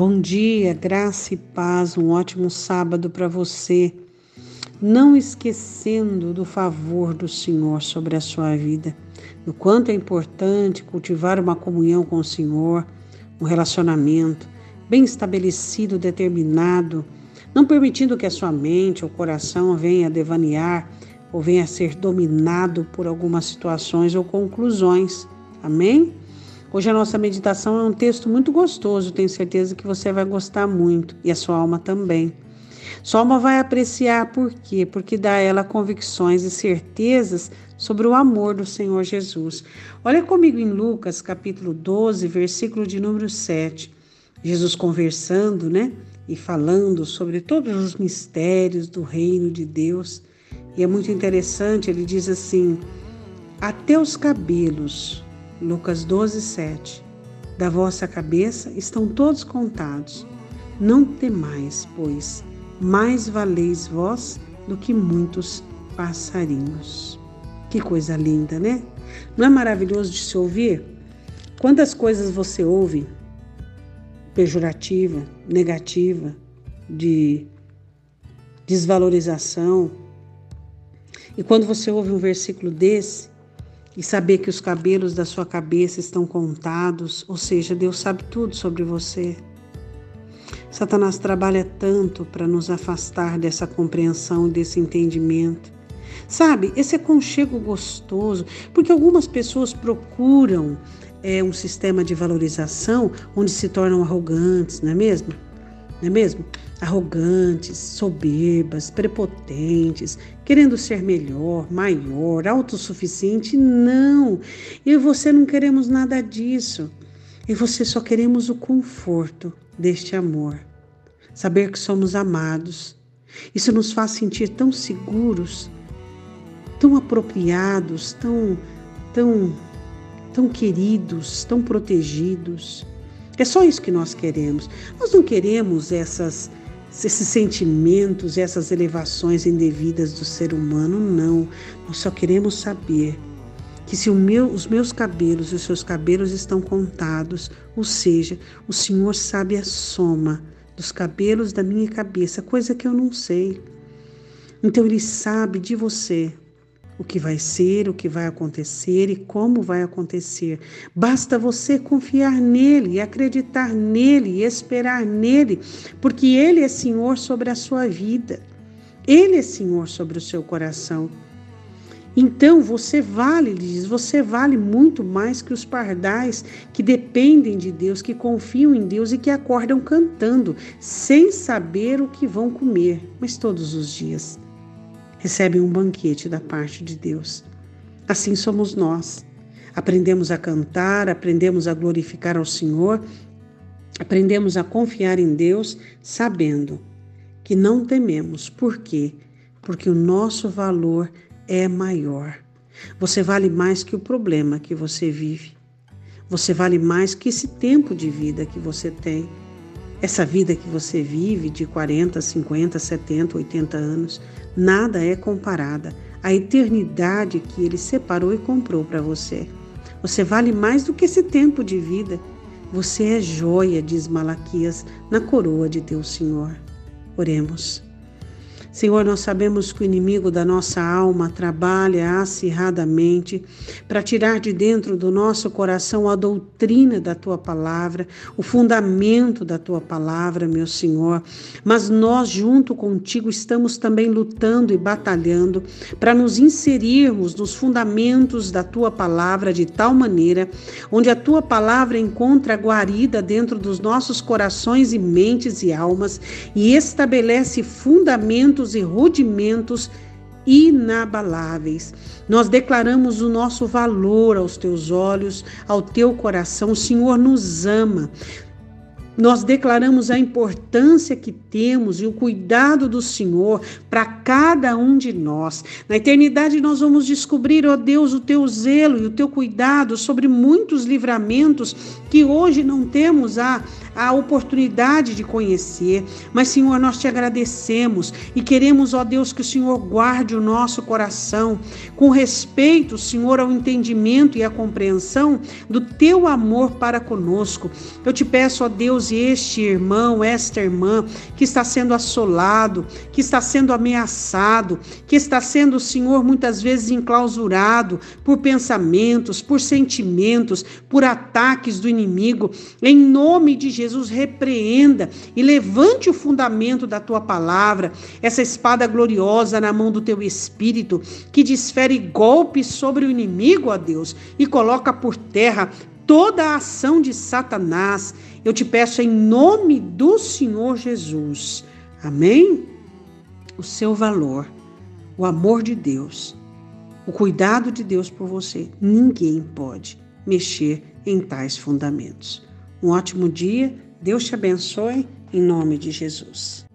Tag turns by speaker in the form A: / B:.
A: Bom dia, graça e paz, um ótimo sábado para você. Não esquecendo do favor do Senhor sobre a sua vida, do quanto é importante cultivar uma comunhão com o Senhor, um relacionamento bem estabelecido, determinado, não permitindo que a sua mente ou coração venha devanear ou venha a ser dominado por algumas situações ou conclusões. Amém? Hoje a nossa meditação é um texto muito gostoso, tenho certeza que você vai gostar muito e a sua alma também. Sua alma vai apreciar por quê? Porque dá a ela convicções e certezas sobre o amor do Senhor Jesus. Olha comigo em Lucas, capítulo 12, versículo de número 7. Jesus conversando, né? E falando sobre todos os mistérios do reino de Deus. E é muito interessante, ele diz assim: até os cabelos Lucas 12, 7. Da vossa cabeça estão todos contados. Não temais, pois, mais valeis vós do que muitos passarinhos. Que coisa linda, né? Não é maravilhoso de se ouvir? Quantas coisas você ouve pejorativa, negativa, de desvalorização. E quando você ouve um versículo desse, e saber que os cabelos da sua cabeça estão contados, ou seja, Deus sabe tudo sobre você. Satanás trabalha tanto para nos afastar dessa compreensão e desse entendimento. Sabe, esse aconchego gostoso, porque algumas pessoas procuram é, um sistema de valorização onde se tornam arrogantes, não é mesmo? Não é mesmo? arrogantes, soberbas, prepotentes, querendo ser melhor, maior, autossuficiente. Não! Eu e você não queremos nada disso. E você só queremos o conforto deste amor. Saber que somos amados. Isso nos faz sentir tão seguros, tão apropriados, tão, tão, tão queridos, tão protegidos. É só isso que nós queremos. Nós não queremos essas esses sentimentos, essas elevações indevidas do ser humano, não. Nós só queremos saber que se meu, os meus cabelos e os seus cabelos estão contados, ou seja, o Senhor sabe a soma dos cabelos da minha cabeça, coisa que eu não sei. Então Ele sabe de você, o que vai ser, o que vai acontecer e como vai acontecer. Basta você confiar nele, acreditar nele esperar nele, porque ele é Senhor sobre a sua vida. Ele é Senhor sobre o seu coração. Então você vale, diz, você vale muito mais que os pardais que dependem de Deus, que confiam em Deus e que acordam cantando, sem saber o que vão comer, mas todos os dias recebem um banquete da parte de Deus. Assim somos nós. Aprendemos a cantar, aprendemos a glorificar ao Senhor, aprendemos a confiar em Deus, sabendo que não tememos. Por quê? Porque o nosso valor é maior. Você vale mais que o problema que você vive. Você vale mais que esse tempo de vida que você tem. Essa vida que você vive de 40, 50, 70, 80 anos, nada é comparada à eternidade que ele separou e comprou para você. Você vale mais do que esse tempo de vida. Você é joia, diz Malaquias, na coroa de teu Senhor. Oremos. Senhor, nós sabemos que o inimigo da nossa alma trabalha acirradamente para tirar de dentro do nosso coração a doutrina da tua palavra, o fundamento da tua palavra, meu Senhor. Mas nós, junto contigo, estamos também lutando e batalhando para nos inserirmos nos fundamentos da tua palavra de tal maneira onde a tua palavra encontra guarida dentro dos nossos corações e mentes e almas e estabelece fundamentos e rudimentos inabaláveis. Nós declaramos o nosso valor aos teus olhos, ao teu coração. O Senhor nos ama. Nós declaramos a importância que temos e o cuidado do Senhor para cada um de nós. Na eternidade, nós vamos descobrir, ó Deus, o teu zelo e o teu cuidado sobre muitos livramentos que hoje não temos a, a oportunidade de conhecer. Mas, Senhor, nós te agradecemos e queremos, ó Deus, que o Senhor guarde o nosso coração com respeito, Senhor, ao entendimento e à compreensão do teu amor para conosco. Eu te peço, ó Deus, Este irmão, esta irmã que está sendo assolado, que está sendo ameaçado, que está sendo, Senhor, muitas vezes enclausurado por pensamentos, por sentimentos, por ataques do inimigo, em nome de Jesus, repreenda e levante o fundamento da tua palavra, essa espada gloriosa na mão do teu espírito, que desfere golpes sobre o inimigo, ó Deus, e coloca por terra toda a ação de Satanás. Eu te peço em nome do Senhor Jesus. Amém? O seu valor, o amor de Deus, o cuidado de Deus por você, ninguém pode mexer em tais fundamentos. Um ótimo dia, Deus te abençoe, em nome de Jesus.